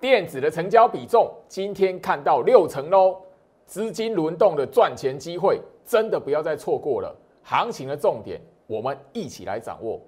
电子的成交比重今天看到六成喽，资金轮动的赚钱机会真的不要再错过了。行情的重点，我们一起来掌握。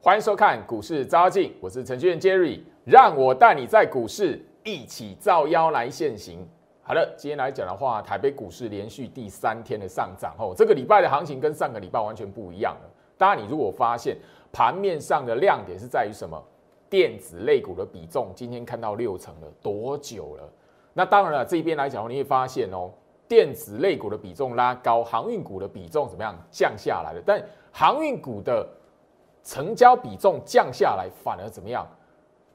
欢迎收看股市招镜，我是程序员 Jerry，让我带你在股市一起造妖来现行。好了，今天来讲的话，台北股市连续第三天的上涨后，这个礼拜的行情跟上个礼拜完全不一样了。当然，你如果发现盘面上的亮点是在于什么，电子类股的比重今天看到六成了，多久了？那当然了，这边来讲，你会发现哦，电子类股的比重拉高，航运股的比重怎么样降下来了？但航运股的成交比重降下来，反而怎么样？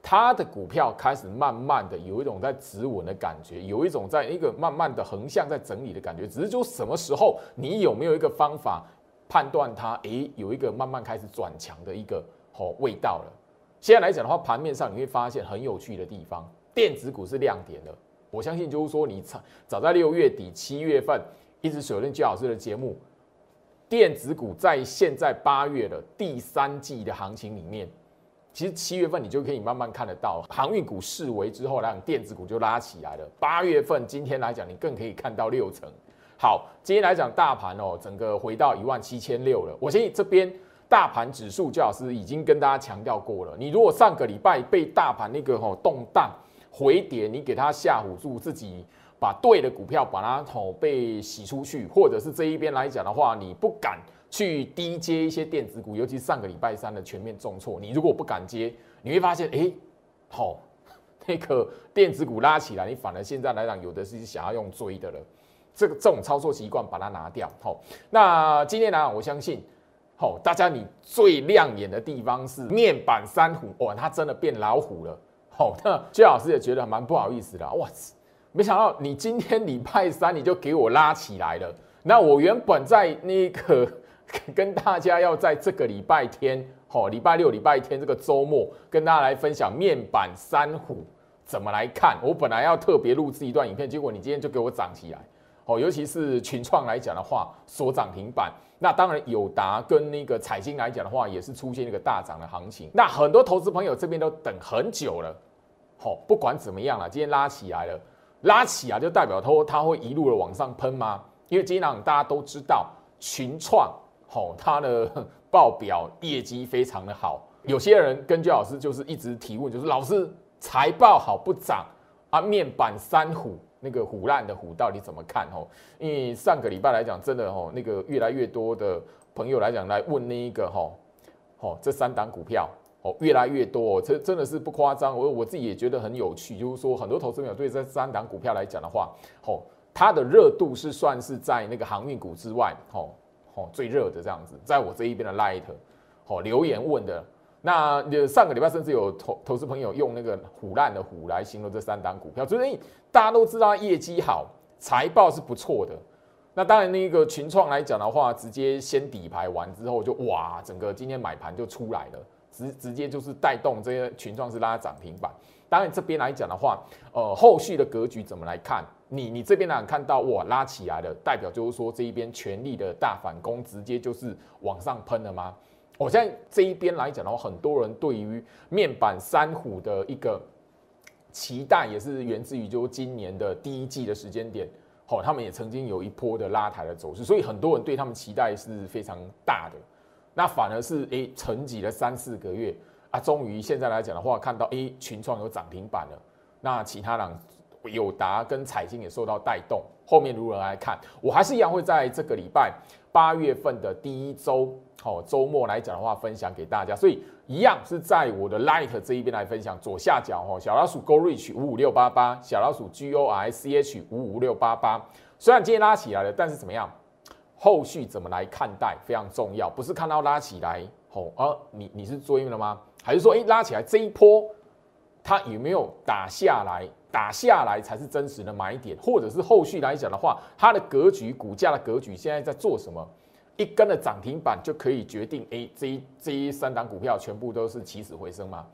它的股票开始慢慢的有一种在止稳的感觉，有一种在一个慢慢的横向在整理的感觉。只是就什么时候，你有没有一个方法判断它？诶，有一个慢慢开始转强的一个好味道了。现在来讲的话，盘面上你会发现很有趣的地方，电子股是亮点的。我相信就是说，你早早在六月底、七月份一直锁定季老师的节目。电子股在现在八月的第三季的行情里面，其实七月份你就可以慢慢看得到，航运股示威之后，让电子股就拉起来了。八月份今天来讲，你更可以看到六成。好，今天来讲大盘哦，整个回到一万七千六了。我相信这边大盘指数，焦老师已经跟大家强调过了。你如果上个礼拜被大盘那个吼动荡回跌，你给它吓唬住自己。把对的股票把它吼被洗出去，或者是这一边来讲的话，你不敢去低接一些电子股，尤其上个礼拜三的全面重挫，你如果不敢接，你会发现，哎，好，那个电子股拉起来，你反而现在来讲，有的是想要用追的了，这个这种操作习惯把它拿掉，好，那今天来讲，我相信，好，大家你最亮眼的地方是面板三虎，哇，它真的变老虎了，好，那薛老师也觉得蛮不好意思的，哇没想到你今天礼拜三你就给我拉起来了。那我原本在那个 跟大家要在这个礼拜天，哦，礼拜六、礼拜天这个周末跟大家来分享面板三虎怎么来看。我本来要特别录制一段影片，结果你今天就给我涨起来。哦，尤其是群创来讲的话，所涨停板。那当然友达跟那个彩晶来讲的话，也是出现一个大涨的行情。那很多投资朋友这边都等很久了。好，不管怎么样了，今天拉起来了。拉起啊，就代表它它会一路的往上喷吗？因为今天大家都知道群创，吼，它的报表业绩非常的好。有些人跟居老师就是一直提问，就是老师财报好不涨啊？面板三虎那个虎烂的虎到底怎么看？吼，因为上个礼拜来讲，真的吼，那个越来越多的朋友来讲来问那一个吼，吼这三档股票。哦，越来越多，这真的是不夸张。我我自己也觉得很有趣，就是说很多投资朋友对这三档股票来讲的话，哦，它的热度是算是在那个航运股之外，哦哦最热的这样子。在我这一边的 Light，哦留言问的，那上个礼拜甚至有投投资朋友用那个虎烂的虎来形容这三档股票，所以大家都知道业绩好，财报是不错的。那当然那个群创来讲的话，直接先底牌完之后就哇，整个今天买盘就出来了。直直接就是带动这些群创是拉涨停板。当然这边来讲的话，呃，后续的格局怎么来看？你你这边呢看到哇拉起来了，代表就是说这一边全力的大反攻，直接就是往上喷了吗？我现在这一边来讲的话，很多人对于面板三虎的一个期待，也是源自于就今年的第一季的时间点，好，他们也曾经有一波的拉抬的走势，所以很多人对他们期待是非常大的。那反而是诶沉寂了三四个月啊，终于现在来讲的话，看到诶群创有涨停板了。那其他人友达跟彩晶也受到带动。后面如何来看？我还是一样会在这个礼拜八月份的第一周，好周末来讲的话，分享给大家。所以一样是在我的 Light 这一边来分享。左下角哦，小老鼠 Go Reach 五五六八八，小老鼠 G O I C H 五五六八八。虽然今天拉起来了，但是怎么样？后续怎么来看待非常重要，不是看到拉起来，吼，而你你是追了吗？还是说，哎，拉起来这一波，它有没有打下来？打下来才是真实的买点，或者是后续来讲的话，它的格局、股价的格局现在在做什么？一根的涨停板就可以决定，哎，这一这一三档股票全部都是起死回生吗？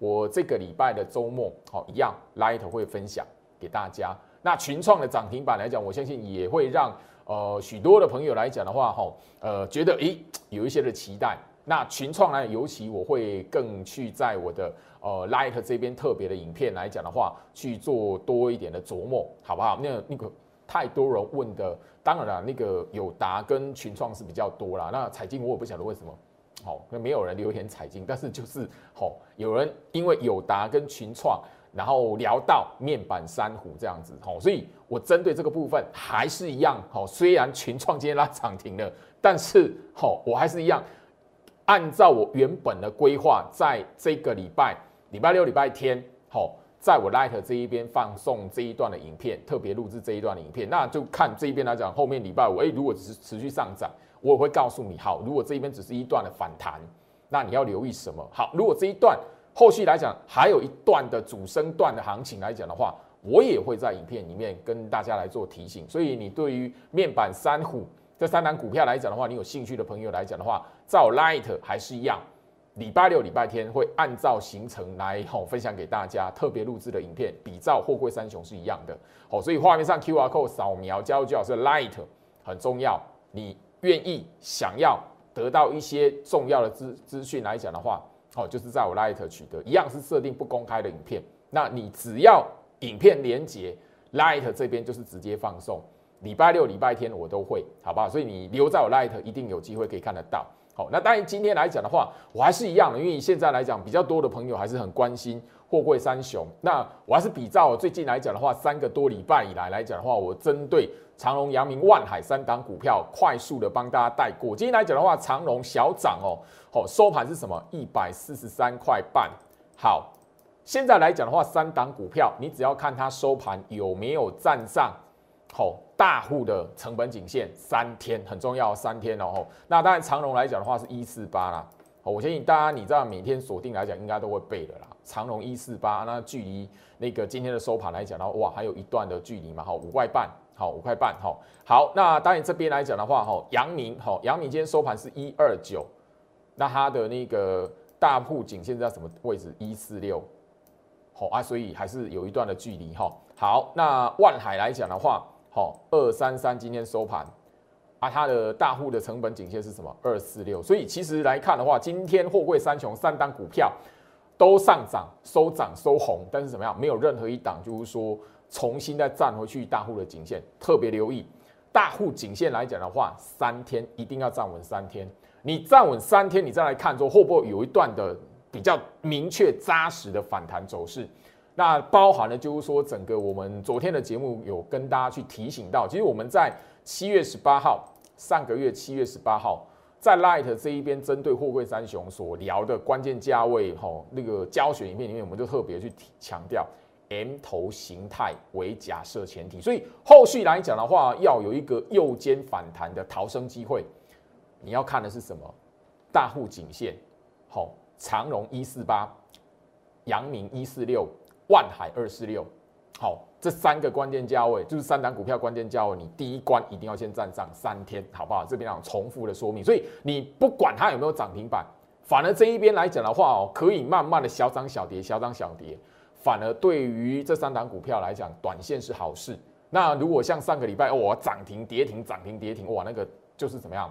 我这个礼拜的周末，好，一样，Light 会分享给大家。那群创的涨停板来讲，我相信也会让呃许多的朋友来讲的话，哈，呃，觉得诶有一些的期待。那群创呢，尤其我会更去在我的呃 Light 这边特别的影片来讲的话，去做多一点的琢磨，好不好？那那个太多人问的，当然了，那个友达跟群创是比较多啦。那彩金我也不晓得为什么，好，那没有人留言彩金，但是就是好，有人因为友达跟群创。然后聊到面板珊瑚这样子，好，所以我针对这个部分还是一样，好，虽然群创今天拉涨停了，但是好，我还是一样按照我原本的规划，在这个礼拜礼拜六、礼拜天，好，在我 Light 这一边放送这一段的影片，特别录制这一段的影片，那就看这一边来讲，后面礼拜五，哎，如果只是持续上涨，我也会告诉你，好，如果这一边只是一段的反弹，那你要留意什么？好，如果这一段。后续来讲，还有一段的主升段的行情来讲的话，我也会在影片里面跟大家来做提醒。所以你对于面板三虎这三档股票来讲的话，你有兴趣的朋友来讲的话，照 Light 还是一样，礼拜六、礼拜天会按照行程来吼分享给大家特别录制的影片，比照货柜三雄是一样的。哦，所以画面上 QR code 扫描加入最好是 Light 很重要。你愿意想要得到一些重要的资资讯来讲的话。哦，就是在我 Light 取得，一样是设定不公开的影片。那你只要影片连接 Light 这边就是直接放送，礼拜六、礼拜天我都会，好不好？所以你留在我 Light 一定有机会可以看得到。好，那当然今天来讲的话，我还是一样的，因为现在来讲比较多的朋友还是很关心货柜三雄。那我还是比照最近来讲的话，三个多礼拜以来来讲的话，我针对长隆、阳明、万海三档股票快速的帮大家带过。今天来讲的话，长隆小涨哦。好，收盘是什么？一百四十三块半。好，现在来讲的话，三档股票，你只要看它收盘有没有站上好大户的成本颈线，三天很重要，三天哦。那当然长荣来讲的话是一四八啦。好，我相信大家你知道每天锁定来讲应该都会背的啦。长荣一四八，那距离那个今天的收盘来讲的话，哇，还有一段的距离嘛。好，五块半，好，五块半，好，好。那当然这边来讲的话，哈，阳明，好，阳明今天收盘是一二九。那它的那个大铺颈线在什么位置？一四六，好啊，所以还是有一段的距离哈。好，那万海来讲的话，好，二三三今天收盘啊，它的大户的成本颈线是什么？二四六。所以其实来看的话，今天货柜三雄三档股票都上涨，收涨收红，但是怎么样？没有任何一档就是说重新再站回去大户的颈线。特别留意大户颈线来讲的话，三天一定要站稳三天。你站稳三天，你再来看说会不会有一段的比较明确扎实的反弹走势？那包含了就是说，整个我们昨天的节目有跟大家去提醒到，其实我们在七月十八号，上个月七月十八号，在 Light 这一边针对货柜三雄所聊的关键价位吼那个教学影片里面，我们就特别去强调 M 头形态为假设前提，所以后续来讲的话，要有一个右肩反弹的逃生机会。你要看的是什么？大户颈线，好，长荣一四八，阳明一四六，万海二四六，好，这三个关键价位就是三档股票关键价位，你第一关一定要先站上三天，好不好？这边讲重复的说明，所以你不管它有没有涨停板，反而这一边来讲的话哦，可以慢慢的小涨小跌，小涨小跌，反而对于这三档股票来讲，短线是好事。那如果像上个礼拜哦，涨停跌停涨停跌停，哇，那个就是怎么样？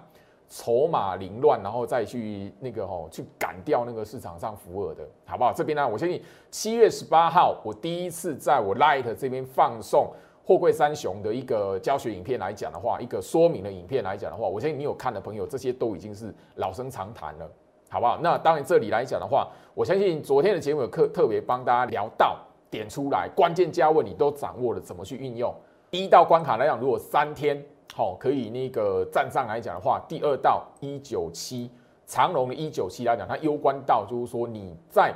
筹码凌乱，然后再去那个吼，去赶掉那个市场上浮尔的，好不好？这边呢，我相信七月十八号，我第一次在我 Light 这边放送货柜三雄的一个教学影片来讲的话，一个说明的影片来讲的话，我相信你有看的朋友，这些都已经是老生常谈了，好不好？那当然这里来讲的话，我相信昨天的节目有特特别帮大家聊到点出来，关键价位你都掌握了，怎么去运用？第一到关卡来讲，如果三天。好，可以那个站上来讲的话，第二道一九七长隆的一九七来讲，它攸关到就是说你在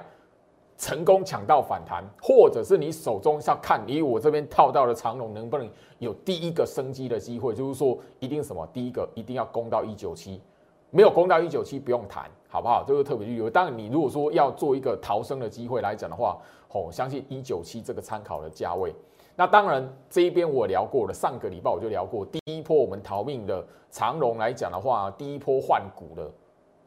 成功抢到反弹，或者是你手中要看，以我这边套到的长隆能不能有第一个升机的机会，就是说一定什么，第一个一定要攻到一九七，没有攻到一九七不用谈，好不好？这个特别留意。当然，你如果说要做一个逃生的机会来讲的话，哦，相信一九七这个参考的价位。那当然，这一边我聊过了。上个礼拜我就聊过，第一波我们逃命的长龙来讲的话，第一波换股的，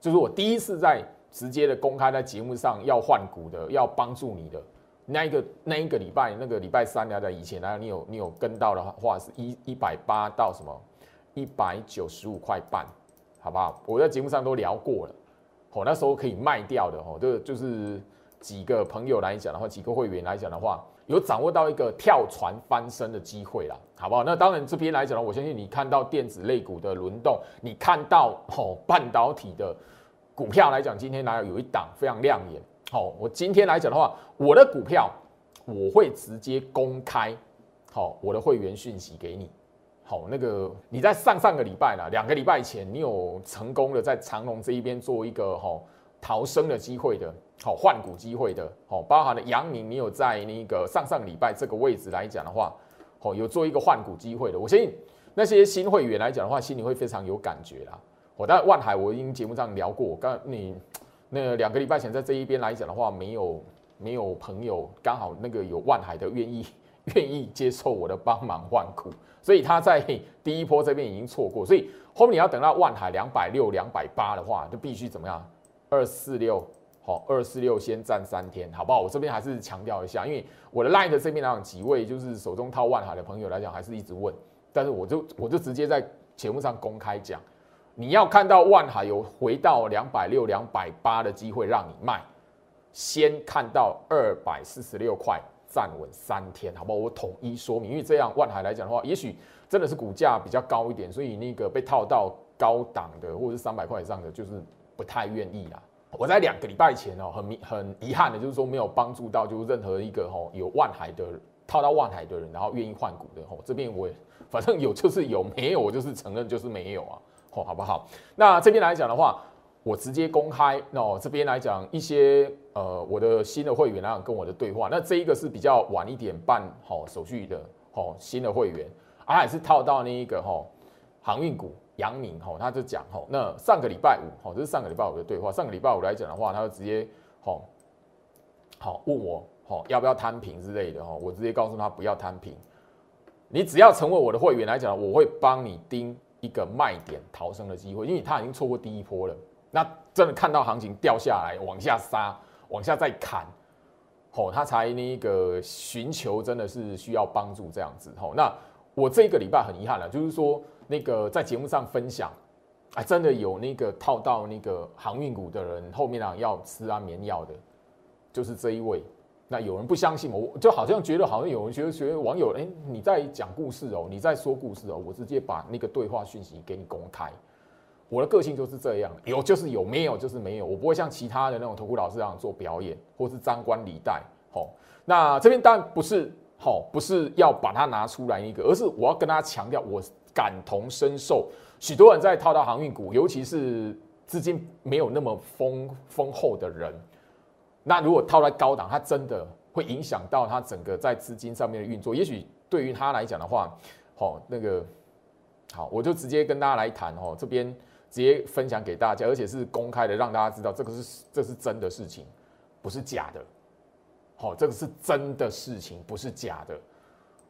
就是我第一次在直接的公开在节目上要换股的，要帮助你的，那一个那一个礼拜，那个礼拜三来的以前来，你有你有跟到的话，是一一百八到什么一百九十五块半，好不好？我在节目上都聊过了，哦，那时候可以卖掉的哦，就就是几个朋友来讲的话，几个会员来讲的话，有掌握到一个跳船翻身的机会啦，好不好？那当然这边来讲呢，我相信你看到电子类股的轮动，你看到哦半导体的股票来讲，今天来有一档非常亮眼。好，我今天来讲的话，我的股票我会直接公开，好，我的会员讯息给你。好，那个你在上上个礼拜啦，两个礼拜前，你有成功的在长隆这一边做一个哈逃生的机会的，好换股机会的，好，包含了杨明，你有在那个上上礼拜这个位置来讲的话，好有做一个换股机会的。我相信那些新会员来讲的话，心里会非常有感觉啦。我在万海，我已经节目上聊过，刚你。那两个礼拜前，在这一边来讲的话，没有没有朋友刚好那个有万海的愿意 愿意接受我的帮忙换股，所以他在第一波这边已经错过，所以后面你要等到万海两百六、两百八的话，就必须怎么样？二四六好，二四六先站三天，好不好？我这边还是强调一下，因为我的 Line 这边来讲，几位就是手中套万海的朋友来讲，还是一直问，但是我就我就直接在节目上公开讲。你要看到万海有回到两百六、两百八的机会让你卖，先看到二百四十六块站稳三天，好不好？我统一说明，因为这样万海来讲的话，也许真的是股价比较高一点，所以那个被套到高档的或者是三百块以上的，就是不太愿意啦。我在两个礼拜前哦，很很遗憾的就是说没有帮助到，就是任何一个吼有万海的套到万海的人，然后愿意换股的吼，这边我也反正有就是有，没有我就是承认就是没有啊。哦，好不好？那这边来讲的话，我直接公开。那这边来讲一些呃，我的新的会员啊跟我的对话。那这一个是比较晚一点办好手续的，哦，新的会员，啊，也是套到那一个哈航运股杨明吼，他就讲吼，那上个礼拜五，吼，这是上个礼拜五的对话。上个礼拜五来讲的话，他就直接吼，好问我吼要不要摊平之类的吼，我直接告诉他不要摊平，你只要成为我的会员来讲，我会帮你盯。一个卖点逃生的机会，因为他已经错过第一波了。那真的看到行情掉下来，往下杀，往下再砍，吼，他才那个寻求真的是需要帮助这样子。吼，那我这个礼拜很遗憾了，就是说那个在节目上分享，啊，真的有那个套到那个航运股的人，后面啊要吃安眠药的，就是这一位。那有人不相信我，就好像觉得好像有人觉得觉得网友哎你在讲故事哦，你在说故事哦，我直接把那个对话讯息给你公开。我的个性就是这样，有就是有，没有就是没有，我不会像其他的那种投顾老师这样做表演，或是张冠李戴。好，那这边当然不是好，不是要把它拿出来一个，而是我要跟大家强调，我感同身受。许多人在套到航运股，尤其是资金没有那么丰丰厚的人。那如果套在高档，它真的会影响到它整个在资金上面的运作。也许对于他来讲的话，好那个好，我就直接跟大家来谈哦，这边直接分享给大家，而且是公开的，让大家知道这个是这是真的事情，不是假的。好，这个是真的事情，不是假的。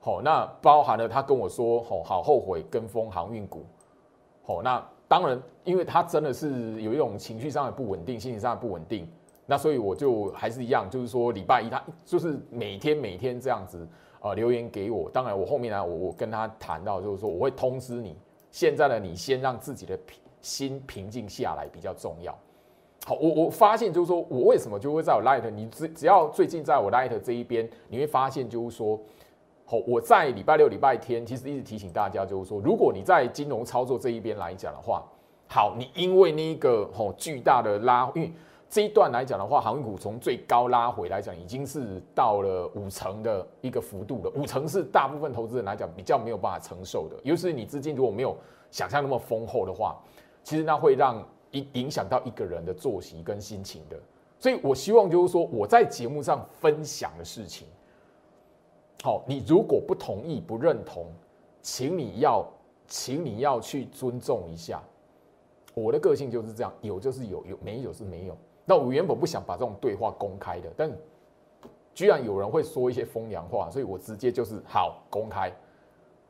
好，那包含了他跟我说，好好后悔跟风航运股。好，那当然，因为他真的是有一种情绪上的不稳定，心理上的不稳定。那所以我就还是一样，就是说礼拜一他就是每天每天这样子啊留言给我。当然我后面呢，我我跟他谈到就是说我会通知你，现在呢你先让自己的心平静下来比较重要。好，我我发现就是说我为什么就会在我 Light，你只只要最近在我 Light 这一边，你会发现就是说，好我在礼拜六礼拜天其实一直提醒大家就是说，如果你在金融操作这一边来讲的话，好，你因为那个好巨大的拉，因为这一段来讲的话，航运股从最高拉回来讲，已经是到了五成的一个幅度了。五成是大部分投资人来讲比较没有办法承受的，尤其是你资金如果没有想象那么丰厚的话，其实那会让影影响到一个人的作息跟心情的。所以我希望就是说，我在节目上分享的事情，好，你如果不同意、不认同，请你要，请你要去尊重一下。我的个性就是这样，有就是有，有没有是没有。那我原本不想把这种对话公开的，但居然有人会说一些风凉话，所以我直接就是好公开，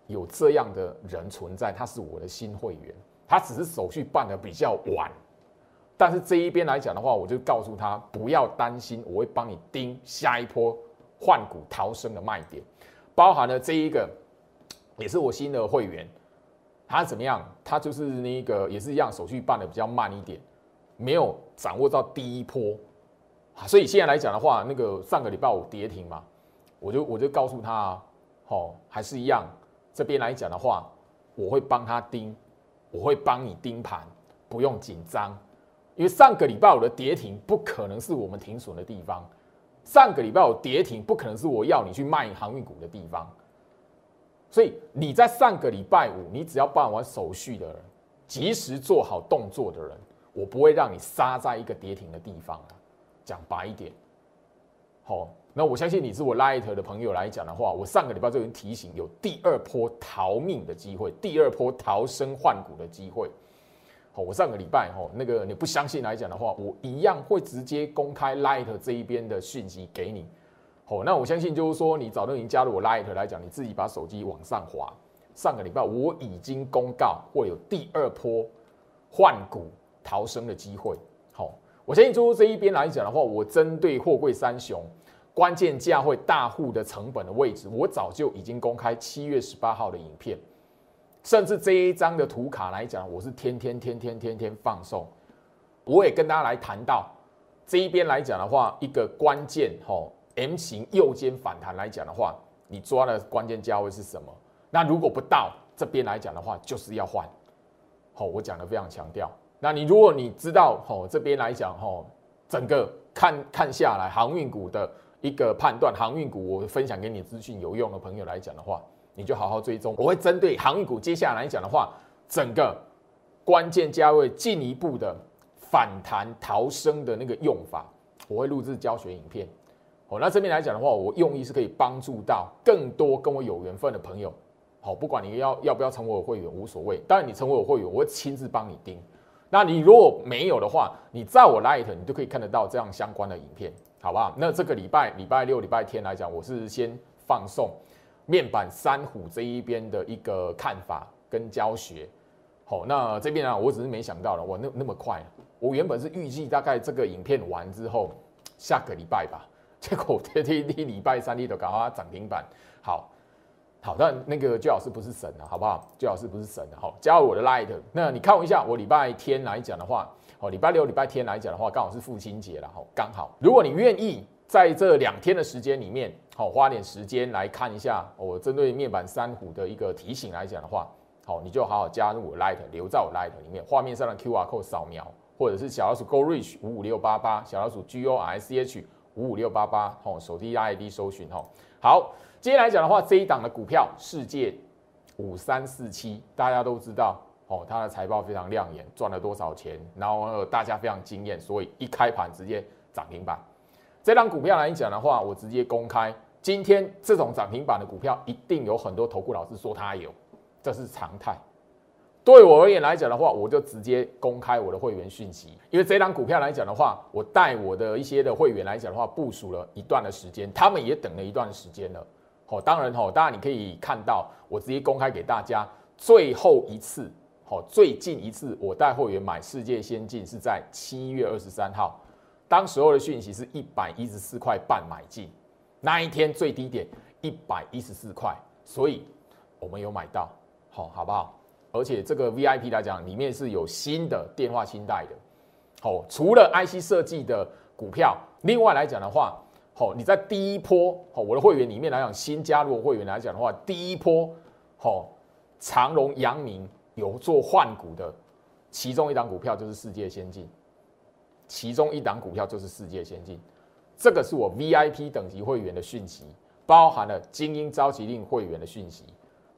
有这样的人存在，他是我的新会员，他只是手续办的比较晚，但是这一边来讲的话，我就告诉他不要担心，我会帮你盯下一波换股逃生的卖点，包含了这一个也是我新的会员，他怎么样？他就是那个也是一样，手续办的比较慢一点，没有掌握到第一波，所以现在来讲的话，那个上个礼拜五跌停嘛，我就我就告诉他，好，还是一样，这边来讲的话，我会帮他盯，我会帮你盯盘，不用紧张。因为上个礼拜五的跌停不可能是我们停损的地方，上个礼拜五跌停不可能是我要你去卖航运股的地方，所以你在上个礼拜五，你只要办完手续的人，及时做好动作的人，我不会让你杀在一个跌停的地方讲白一点，好，那我相信你是我 Light 的朋友来讲的话，我上个礼拜就已经提醒有第二波逃命的机会，第二波逃生换股的机会。好，我上个礼拜哈，那个你不相信来讲的话，我一样会直接公开 Light 这一边的讯息给你。好，那我相信就是说，你早都已经加入我 Light 来讲，你自己把手机往上滑。上个礼拜我已经公告会有第二波换股逃生的机会。好，我相信就是这一边来讲的话，我针对货柜三雄关键价会大户的成本的位置，我早就已经公开七月十八号的影片。甚至这一张的图卡来讲，我是天天天天天天放送。我也跟大家来谈到这一边来讲的话，一个关键吼 M 型右肩反弹来讲的话，你抓的关键价位是什么？那如果不到这边来讲的话，就是要换。好，我讲的非常强调。那你如果你知道吼这边来讲吼，整个看看下来航运股的一个判断，航运股我分享给你资讯有用的朋友来讲的话。你就好好追踪，我会针对航运股接下来讲的话，整个关键价位进一步的反弹逃生的那个用法，我会录制教学影片。好，那这边来讲的话，我用意是可以帮助到更多跟我有缘分的朋友。好，不管你要要不要成为我会员无所谓，当然你成为我会员，我会亲自帮你盯。那你如果没有的话，你在我 Light 你就可以看得到这样相关的影片，好不好？那这个礼拜礼拜六、礼拜天来讲，我是先放送。面板三虎这一边的一个看法跟教学，好，那这边啊，我只是没想到了，我那那么快，我原本是预计大概这个影片完之后，下个礼拜吧，结果天天天礼拜三你都搞它涨停板，好，好，但那个最老师不是神啊，好不好？最老师不是神啊，好，加入我的 Light，那你看一下，我礼拜天来讲的话，哦，礼拜六、礼拜天来讲的话，刚好是父亲节了，吼，刚好，如果你愿意。在这两天的时间里面，好花点时间来看一下我针对面板三虎的一个提醒来讲的话，好你就好好加入我 Light，留在我 Light 里面，画面上的 QR code 扫描，或者是小老鼠 Go Reach 五五六八八，小老鼠 G O R C H 五五六八八，吼，手机 ID 搜寻哦。好，今天来讲的话，这一档的股票世界五三四七，大家都知道哦，它的财报非常亮眼，赚了多少钱，然后大家非常惊艳，所以一开盘直接涨停板。这张股票来讲的话，我直接公开。今天这种涨停板的股票，一定有很多投顾老师说它有，这是常态。对我而言来讲的话，我就直接公开我的会员讯息。因为这张股票来讲的话，我带我的一些的会员来讲的话，部署了一段的时间，他们也等了一段时间了。好，当然哈，当然你可以看到，我直接公开给大家最后一次，好，最近一次我带会员买世界先进是在七月二十三号。当时候的讯息是一百一十四块半买进，那一天最低点一百一十四块，所以我们有买到，好，好不好？而且这个 VIP 来讲，里面是有新的电话清贷的，好，除了 IC 设计的股票，另外来讲的话，好，你在第一波，好，我的会员里面来讲，新加入会员来讲的话，第一波，好，长荣、阳明有做换股的，其中一档股票就是世界先进。其中一档股票就是世界先进，这个是我 VIP 等级会员的讯息，包含了精英召集令会员的讯息。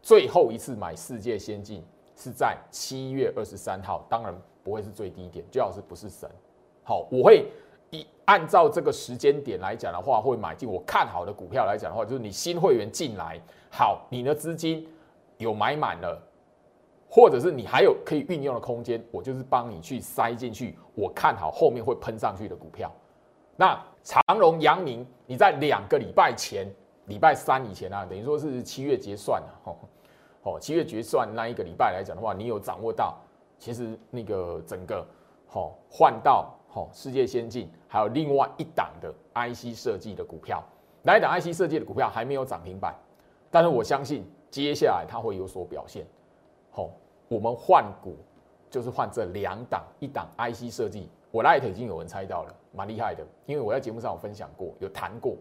最后一次买世界先进是在七月二十三号，当然不会是最低点，最好是不是神。好，我会以按照这个时间点来讲的话，会买进我看好的股票来讲的话，就是你新会员进来，好，你的资金有买满了。或者是你还有可以运用的空间，我就是帮你去塞进去。我看好后面会喷上去的股票。那长荣、阳明，你在两个礼拜前，礼拜三以前啊，等于说是七月结算了，哦，七月结算那一个礼拜来讲的话，你有掌握到，其实那个整个哦换到哦世界先进，还有另外一档的 IC 设计的股票。那一档 IC 设计的股票还没有涨停板，但是我相信接下来它会有所表现。好，我们换股就是换这两档，一档 IC 设计，我 Light 已经有人猜到了，蛮厉害的，因为我在节目上有分享过，有谈过。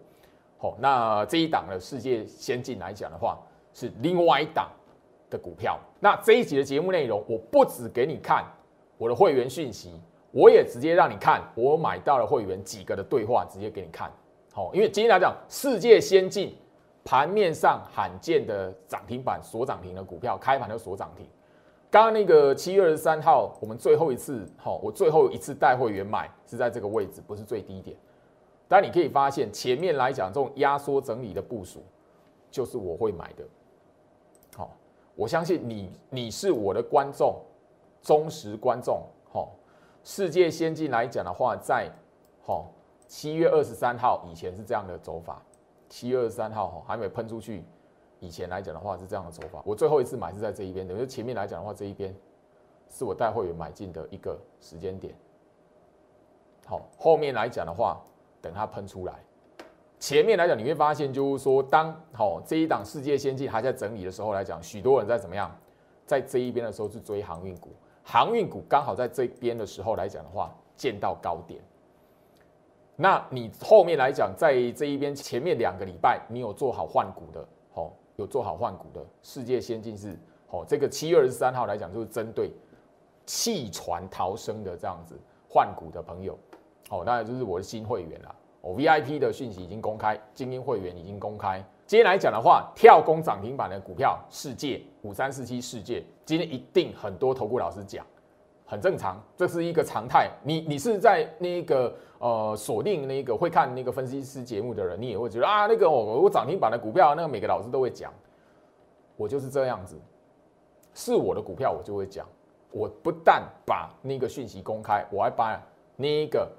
好，那这一档的世界先进来讲的话，是另外一档的股票。那这一集的节目内容，我不只给你看我的会员讯息，我也直接让你看我买到了会员几个的对话，直接给你看。好，因为今天来讲，世界先进盘面上罕见的涨停板锁涨停的股票，开盘就锁涨停。刚刚那个七月二十三号，我们最后一次，好，我最后一次带会员买是在这个位置，不是最低点。但你可以发现，前面来讲这种压缩整理的部署，就是我会买的。好，我相信你，你是我的观众，忠实观众。好，世界先进来讲的话，在好。七月二十三号以前是这样的走法，七月二十三号哈还没喷出去，以前来讲的话是这样的走法。我最后一次买是在这一边，等于前面来讲的话，这一边是我带会员买进的一个时间点。好，后面来讲的话，等它喷出来，前面来讲你会发现，就是说当好这一档世界先进还在整理的时候来讲，许多人在怎么样，在这一边的时候是追航运股，航运股刚好在这边的时候来讲的话，见到高点。那你后面来讲，在这一边前面两个礼拜，你有做好换股的，哦，有做好换股的。世界先进是，哦，这个七月二十三号来讲，就是针对弃船逃生的这样子换股的朋友，哦，当然就是我的新会员啦。哦，VIP 的讯息已经公开，精英会员已经公开。今天来讲的话，跳空涨停板的股票，世界五三四七，世界今天一定很多投顾老师讲。很正常，这是一个常态。你你是在那个呃锁定那个会看那个分析师节目的人，你也会觉得啊，那个我我涨停板的股票，那个每个老师都会讲。我就是这样子，是我的股票我就会讲。我不但把那个讯息公开，我还把那个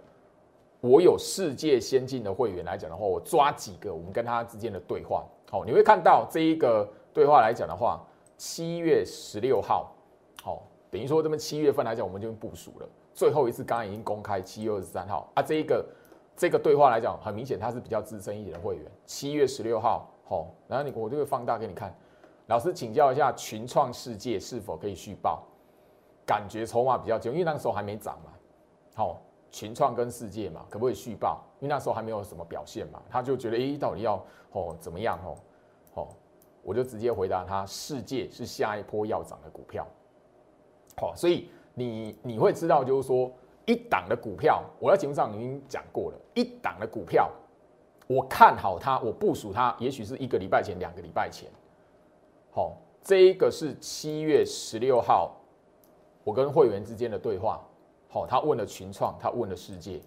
我有世界先进的会员来讲的话，我抓几个我们跟他之间的对话。好，你会看到这一个对话来讲的话，七月十六号，等于说，这么七月份来讲，我们就部署了。最后一次刚刚已经公开，七月二十三号啊，这一个这个对话来讲，很明显他是比较资深一点的会员。七月十六号，好，然后你我就会放大给你看。老师请教一下，群创世界是否可以续报？感觉筹码比较久，因为那个时候还没涨嘛。好，群创跟世界嘛，可不可以续报？因为那时候还没有什么表现嘛，他就觉得，诶，到底要哦怎么样哦？好，我就直接回答他，世界是下一波要涨的股票。好，所以你你会知道，就是说一档的股票，我在节目上已经讲过了。一档的股票，我看好它，我部署它，也许是一个礼拜前、两个礼拜前。好，这一个是七月十六号，我跟会员之间的对话。好，他问了群创，他问了世界，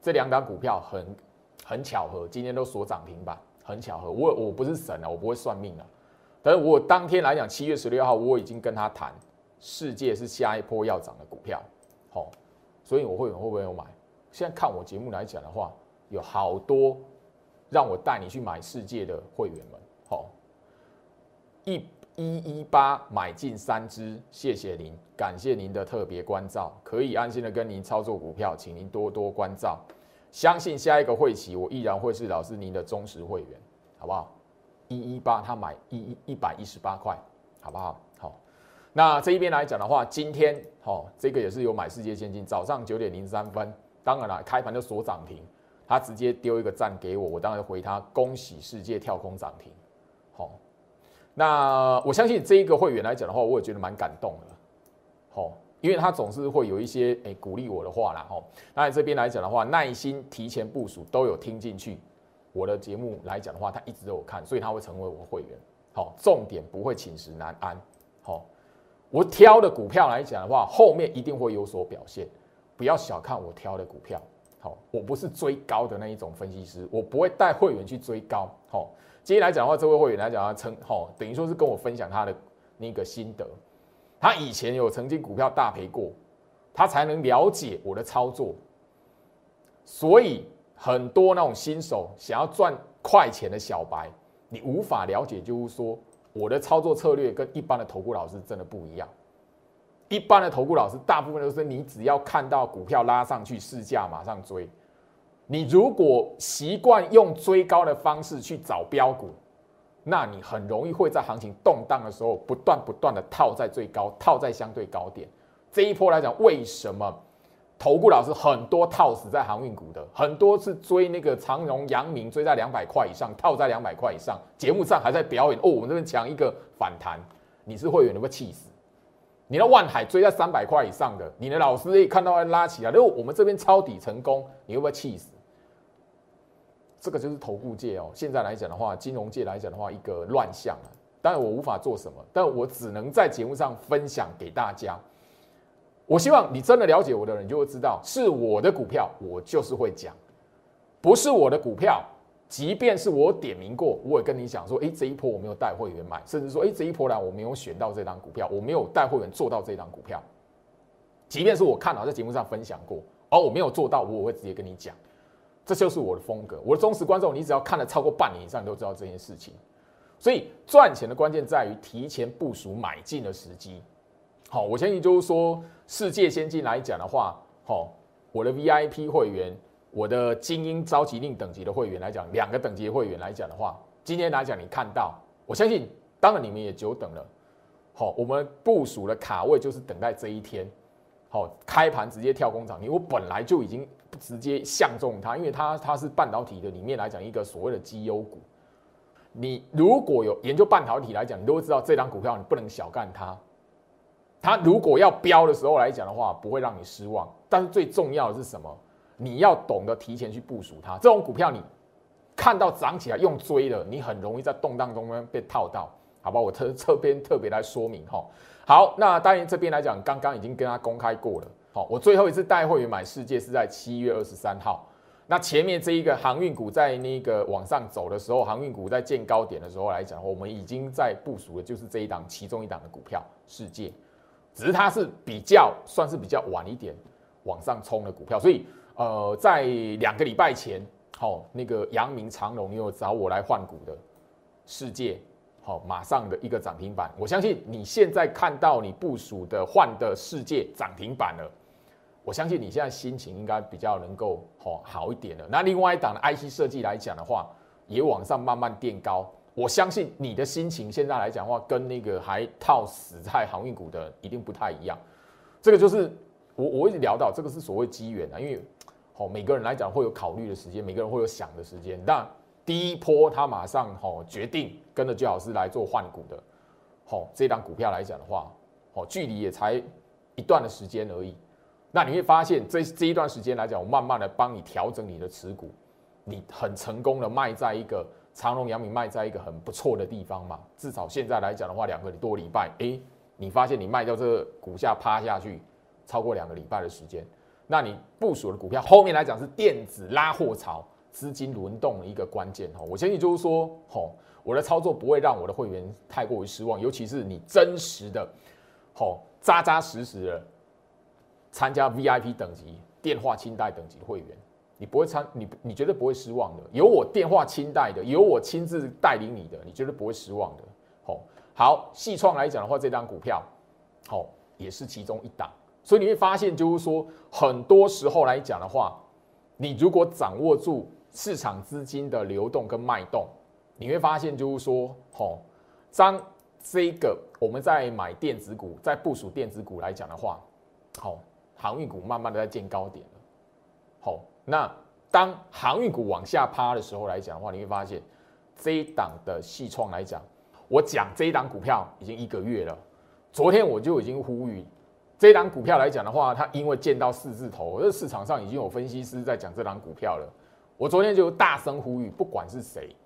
这两档股票很很巧合，今天都锁涨停板，很巧合。我我不是神啊，我不会算命啊。但是我当天来讲，七月十六号，我已经跟他谈。世界是下一波要涨的股票，好，所以我会员会不会有买？现在看我节目来讲的话，有好多让我带你去买世界的会员们，好，一一一八买进三只，谢谢您，感谢您的特别关照，可以安心的跟您操作股票，请您多多关照，相信下一个会期我依然会是老师您的忠实会员，好不好？一一八他买一一一百一十八块，好不好？那这一边来讲的话，今天哦，这个也是有买世界先进，早上九点零三分，当然了，开盘就锁涨停，他直接丢一个赞给我，我当然回他恭喜世界跳空涨停，好，那我相信这一个会员来讲的话，我也觉得蛮感动的，好，因为他总是会有一些诶鼓励我的话啦，哈，那这边来讲的话，耐心提前部署都有听进去，我的节目来讲的话，他一直都有看，所以他会成为我会员，好，重点不会寝食难安，好。我挑的股票来讲的话，后面一定会有所表现，不要小看我挑的股票。好，我不是追高的那一种分析师，我不会带会员去追高。好，今天来讲的话，这位会员来讲，他称好，等于说是跟我分享他的那个心得。他以前有曾经股票大赔过，他才能了解我的操作。所以很多那种新手想要赚快钱的小白，你无法了解，就是说。我的操作策略跟一般的投顾老师真的不一样。一般的投顾老师大部分都是你只要看到股票拉上去试价马上追，你如果习惯用追高的方式去找标股，那你很容易会在行情动荡的时候，不断不断的套在最高，套在相对高点。这一波来讲，为什么投顾老师很多套死在航运股的，很多是追那个长荣、阳明，追在两百块以上，套在两百块以上，节目上还在表演哦，我们这边抢一个反弹，你是会员，你会气死。你的万海追在三百块以上的，你的老师一看到拉起来，如果我们这边抄底成功，你会不会气死？这个就是投顾界哦。现在来讲的话，金融界来讲的话，一个乱象啊。当然我无法做什么，但我只能在节目上分享给大家。我希望你真的了解我的人，就会知道是我的股票，我就是会讲；不是我的股票，即便是我点名过，我也跟你讲说，诶，这一波我没有带会员买，甚至说，诶，这一波来我没有选到这张股票，我没有带会员做到这张股票。即便是我看了在节目上分享过，而我没有做到，我会直接跟你讲。这就是我的风格。我的忠实观众，你只要看了超过半年以上，你都知道这件事情。所以赚钱的关键在于提前部署买进的时机。好，我相信就是说，世界先进来讲的话，好，我的 VIP 会员，我的精英召集令等级的会员来讲，两个等级的会员来讲的话，今天来讲你看到，我相信，当然你们也久等了。好，我们部署的卡位就是等待这一天。好，开盘直接跳工厂，你我本来就已经。直接相中它，因为它它是半导体的里面来讲一个所谓的绩优股。你如果有研究半导体来讲，你都会知道这张股票你不能小看它。它如果要飙的时候来讲的话，不会让你失望。但是最重要的是什么？你要懂得提前去部署它。这种股票你看到涨起来用追的，你很容易在动荡中呢被套到，好吧？我特这边特别来说明哈。好，那当然这边来讲，刚刚已经跟他公开过了。好，我最后一次带会员买世界是在七月二十三号。那前面这一个航运股在那个往上走的时候，航运股在见高点的时候来讲，我们已经在部署的就是这一档其中一档的股票世界，只是它是比较算是比较晚一点往上冲的股票。所以呃，在两个礼拜前，好，那个阳明长隆又找我来换股的世界。好，马上的一个涨停板，我相信你现在看到你部署的换的世界涨停板了，我相信你现在心情应该比较能够好好一点了。那另外一档的 IC 设计来讲的话，也往上慢慢垫高，我相信你的心情现在来讲的话，跟那个还套死在航运股的一定不太一样。这个就是我我一直聊到这个是所谓机缘啊，因为好每个人来讲会有考虑的时间，每个人会有想的时间，但。第一波，他马上哦决定跟着最好是来做换股的，吼这档股票来讲的话，哦距离也才一段的时间而已。那你会发现，这这一段时间来讲，我慢慢的帮你调整你的持股，你很成功的卖在一个长隆、阳明卖在一个很不错的地方嘛。至少现在来讲的话，两个多礼拜，哎，你发现你卖掉这个股价趴下去超过两个礼拜的时间，那你部署的股票后面来讲是电子拉货潮。资金轮动的一个关键哈，我相信就是说，吼，我的操作不会让我的会员太过于失望，尤其是你真实的，吼，扎扎实实的参加 VIP 等级、电话清代等级的会员，你不会参，你你绝对不会失望的。有我电话清代的，有我亲自带领你的，你绝对不会失望的。吼，好，细创来讲的话，这张股票，好，也是其中一档，所以你会发现，就是说，很多时候来讲的话，你如果掌握住。市场资金的流动跟脉动，你会发现就是说，吼，当这个我们在买电子股，在部署电子股来讲的话，好，航运股慢慢的在见高点了，好，那当航运股往下趴的时候来讲的话，你会发现这一档的细创来讲，我讲这一档股票已经一个月了，昨天我就已经呼吁这一档股票来讲的话，它因为见到四字头，这市场上已经有分析师在讲这档股票了。我昨天就大声呼吁，不管是谁，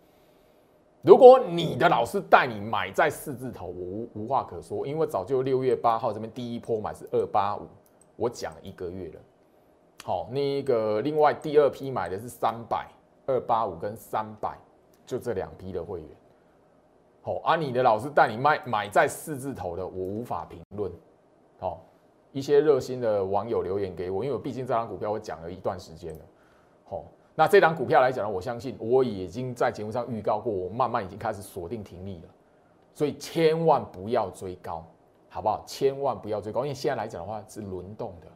如果你的老师带你买在四字头，我无无话可说，因为早就六月八号这边第一波买是二八五，我讲了一个月了。好，那个另外第二批买的是三百二八五跟三百，就这两批的会员。好，啊，你的老师带你卖买在四字头的，我无法评论。好，一些热心的网友留言给我，因为我毕竟这张股票我讲了一段时间了。好。那这档股票来讲呢，我相信我已经在节目上预告过，我慢慢已经开始锁定停利了，所以千万不要追高，好不好？千万不要追高，因为现在来讲的话是轮动的，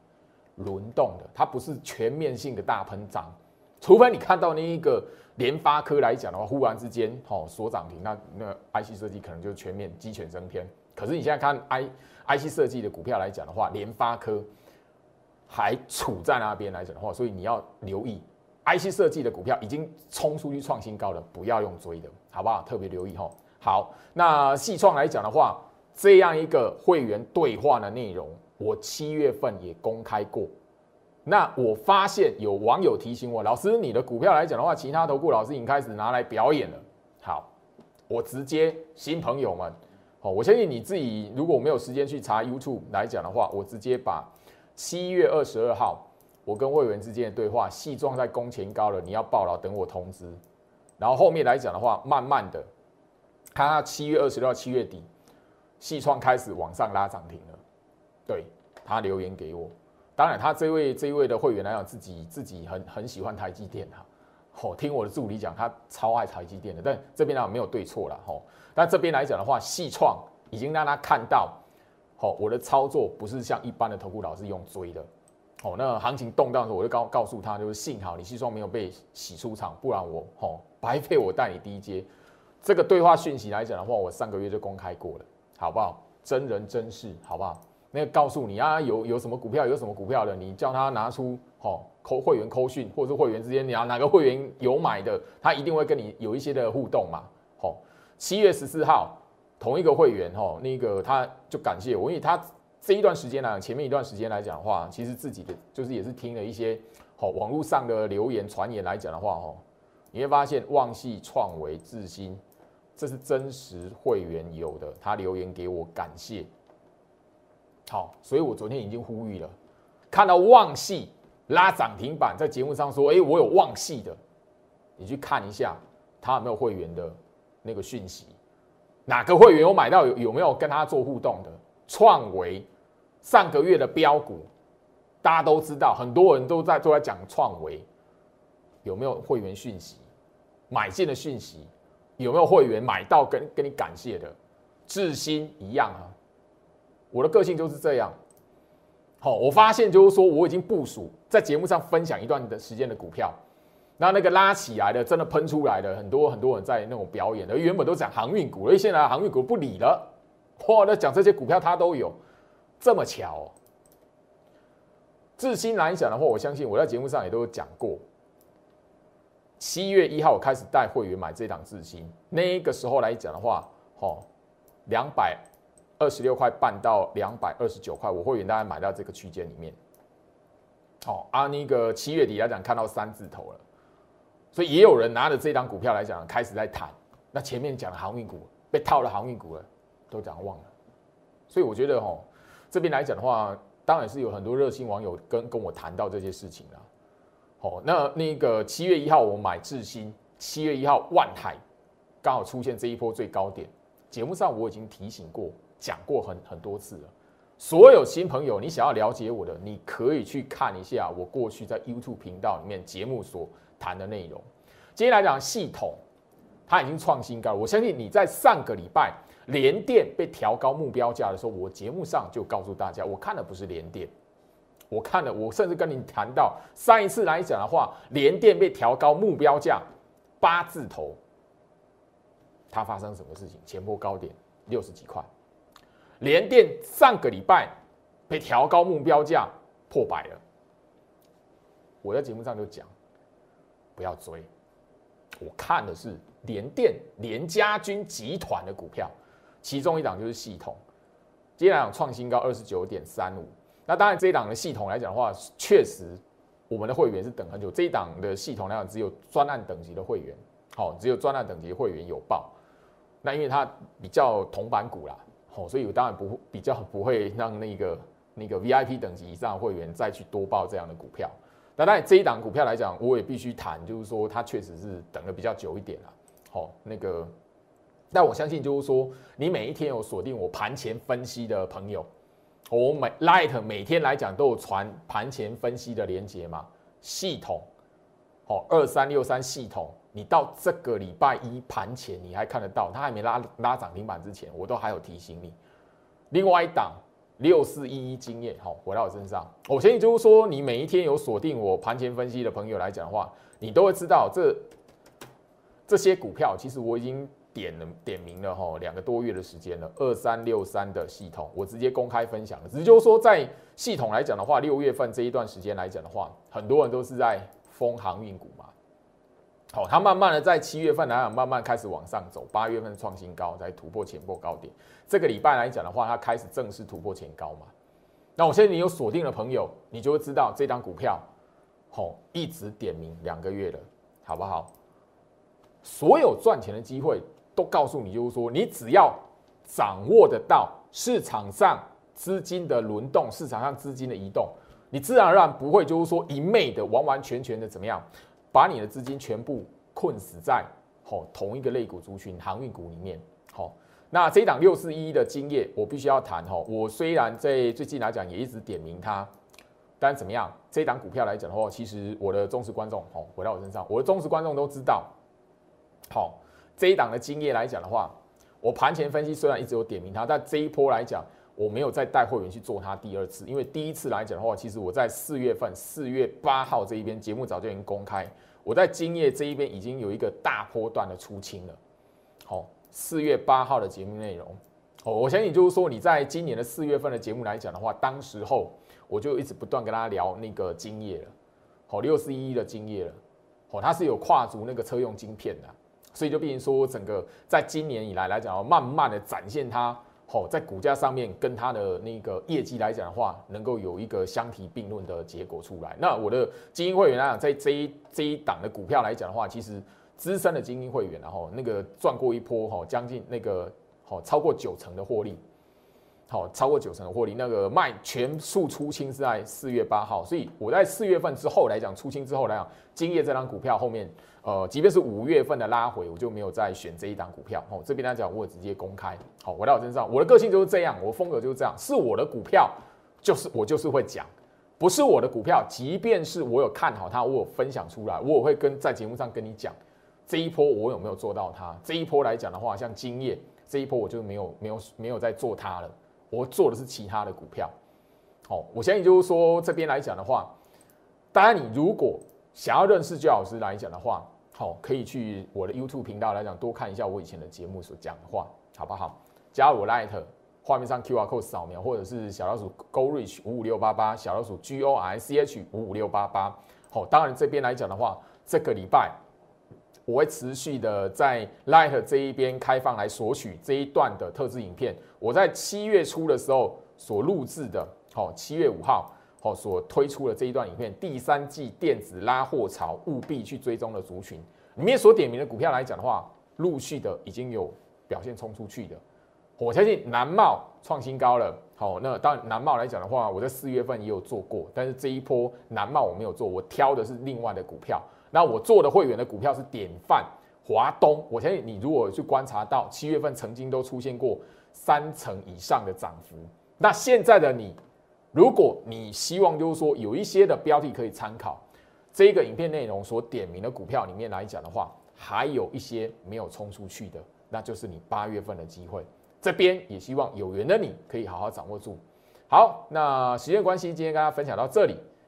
轮动的，它不是全面性的大喷涨，除非你看到那一个联发科来讲的话，忽然之间哦锁涨停，那那 IC 设计可能就全面鸡犬升天。可是你现在看 I IC 设计的股票来讲的话，联发科还处在那边来讲的话，所以你要留意 IC 设计的股票已经冲出去创新高了，不要用追的，好不好？特别留意哈。好，那细创来讲的话，这样一个会员对话的内容，我七月份也公开过。那我发现有网友提醒我，老师，你的股票来讲的话，其他投顾老师已经开始拿来表演了。好，我直接新朋友们，好，我相信你自己如果没有时间去查 YouTube 来讲的话，我直接把七月二十二号我跟会员之间的对话细装在工钱高了，你要报了，等我通知。然后后面来讲的话，慢慢的，看到七月二十六、七月底，细创开始往上拉涨停了，对他留言给我。当然，他这位这一位的会员来讲，自己自己很很喜欢台积电哈。哦，听我的助理讲，他超爱台积电的。但这边呢没有对错了哈。但这边来讲的话，细创已经让他看到，好，我的操作不是像一般的投顾老师用追的。哦，那行情动荡的时候，我就告告诉他，就是幸好你细创没有被洗出场，不然我哦白费我带你低阶。这个对话讯息来讲的话，我上个月就公开过了，好不好？真人真事，好不好？那告诉你啊，有有什么股票，有什么股票的，你叫他拿出哦，扣会员扣讯，或者是会员之间，你要哪个会员有买的，他一定会跟你有一些的互动嘛。好，七月十四号，同一个会员哈，那个他就感谢我，因为他这一段时间呢，前面一段时间来讲的话，其实自己的就是也是听了一些好网络上的留言传言来讲的话，哈，你会发现旺系创维智新，这是真实会员有的，他留言给我感谢。好，所以我昨天已经呼吁了，看到旺系拉涨停板，在节目上说，哎，我有旺系的，你去看一下他有没有会员的那个讯息，哪个会员有买到，有有没有跟他做互动的？创维上个月的标股，大家都知道，很多人都在都在讲创维，有没有会员讯息？买进的讯息有没有会员买到跟跟你感谢的？智新一样啊。我的个性就是这样，好，我发现就是说我已经部署在节目上分享一段的时间的股票，那那个拉起来的，真的喷出来的，很多很多人在那种表演的，原本都讲航运股，而现在航运股不理了，哇，那讲这些股票它都有，这么巧。智新来讲的话，我相信我在节目上也都有讲过，七月一号我开始带会员买这档智新，那个时候来讲的话，哦，两百。二十六块半到两百二十九块，我会员大概买到这个区间里面。好，啊，那个七月底来讲看到三字头了，所以也有人拿着这张股票来讲开始在谈。那前面讲的航运股被套了，航运股了都讲忘了。所以我觉得哈，这边来讲的话，当然是有很多热心网友跟跟我谈到这些事情了。好，那那个七月一号我买智新，七月一号万海刚好出现这一波最高点，节目上我已经提醒过。讲过很很多次了，所有新朋友，你想要了解我的，你可以去看一下我过去在 YouTube 频道里面节目所谈的内容。今天来讲系统，它已经创新高，我相信你在上个礼拜联电被调高目标价的时候，我节目上就告诉大家，我看的不是联电，我看了，我甚至跟你谈到上一次来讲的话，联电被调高目标价八字头，它发生什么事情？前波高点六十几块。联电上个礼拜被调高目标价破百了，我在节目上就讲，不要追。我看的是联电联家军集团的股票，其中一档就是系统，今天来讲创新高二十九点三五。那当然这一档的系统来讲的话，确实我们的会员是等很久。这一档的系统来讲，只有专案等级的会员，好，只有专案等级会员有报。那因为它比较铜板股啦。哦，所以我当然不比较不会让那个那个 VIP 等级以上的会员再去多报这样的股票。那当然这一档股票来讲，我也必须谈，就是说它确实是等的比较久一点了。好，那个，但我相信就是说，你每一天有锁定我盘前分析的朋友，我每 Light 每天来讲都有传盘前分析的连接嘛，系统，好，二三六三系统。你到这个礼拜一盘前，你还看得到，它还没拉拉涨停板之前，我都还有提醒你。另外一档六四一一经验，好，回到我身上。我相信就是说，你每一天有锁定我盘前分析的朋友来讲的话，你都会知道这这些股票，其实我已经点了点名了哈，两个多月的时间了。二三六三的系统，我直接公开分享了。只是就是说，在系统来讲的话，六月份这一段时间来讲的话，很多人都是在封航运股好，它慢慢的在七月份来讲，慢慢开始往上走，八月份创新高，在突破前波高点。这个礼拜来讲的话，它开始正式突破前高嘛。那我现在你有锁定的朋友，你就会知道这张股票，好，一直点名两个月了，好不好？所有赚钱的机会都告诉你，就是说，你只要掌握得到市场上资金的轮动，市场上资金的移动，你自然而然不会就是说一昧的完完全全的怎么样。把你的资金全部困死在好同一个类股族群航运股里面，好，那这一档六四一的经验，我必须要谈哈。我虽然在最近来讲也一直点名它，但怎么样？这一档股票来讲的话，其实我的忠实观众，吼，回到我身上，我的忠实观众都知道，好，这一档的经验来讲的话，我盘前分析虽然一直有点名它，但这一波来讲。我没有再带会员去做它第二次，因为第一次来讲的话，其实我在四月份四月八号这一边节目早就已经公开，我在今夜这一边已经有一个大波段的出清了。好，四月八号的节目内容，哦，我相信就是说你在今年的四月份的节目来讲的话，当时候我就一直不断跟大家聊那个金叶了，好，六四一一的金叶了，哦，它是有跨足那个车用晶片的，所以就变成说整个在今年以来来讲，慢慢的展现它。好，在股价上面跟它的那个业绩来讲的话，能够有一个相提并论的结果出来。那我的精英会员来讲，在这一这一档的股票来讲的话，其实资深的精英会员，然后那个赚过一波哈，将近那个好超过九成的获利，好超过九成的获利，那个卖全数出清是在四月八号，所以我在四月份之后来讲出清之后来讲，今夜这张股票后面。呃，即便是五月份的拉回，我就没有再选这一档股票。哦，这边来讲，我直接公开。好，回到我身上，我的个性就是这样，我风格就是这样。是我的股票，就是我就是会讲；不是我的股票，即便是我有看好它，我有分享出来，我也会跟在节目上跟你讲这一波我有没有做到它。这一波来讲的话，像今夜这一波，我就没有没有没有在做它了，我做的是其他的股票。好，我相信就是说这边来讲的话，当然你如果想要认识焦老师来讲的话，好，可以去我的 YouTube 频道来讲，多看一下我以前的节目所讲的话，好不好？加入我 Light，画面上 QR code 扫描，或者是小老鼠 Go Reach 五五六八八，小老鼠 G O R C H 五五六八八。好，当然这边来讲的话，这个礼拜我会持续的在 Light 这一边开放来索取这一段的特制影片。我在七月初的时候所录制的，好，七月五号。哦，所推出的这一段影片，第三季电子拉货潮，务必去追踪的族群里面所点名的股票来讲的话，陆续的已经有表现冲出去的。我相信南茂创新高了。好，那当然南茂来讲的话，我在四月份也有做过，但是这一波南茂我没有做，我挑的是另外的股票。那我做的会员的股票是典范华东。我相信你如果去观察到七月份曾经都出现过三成以上的涨幅，那现在的你。如果你希望就是说有一些的标的可以参考，这个影片内容所点名的股票里面来讲的话，还有一些没有冲出去的，那就是你八月份的机会。这边也希望有缘的你可以好好掌握住。好，那时间关系，今天跟大家分享到这里，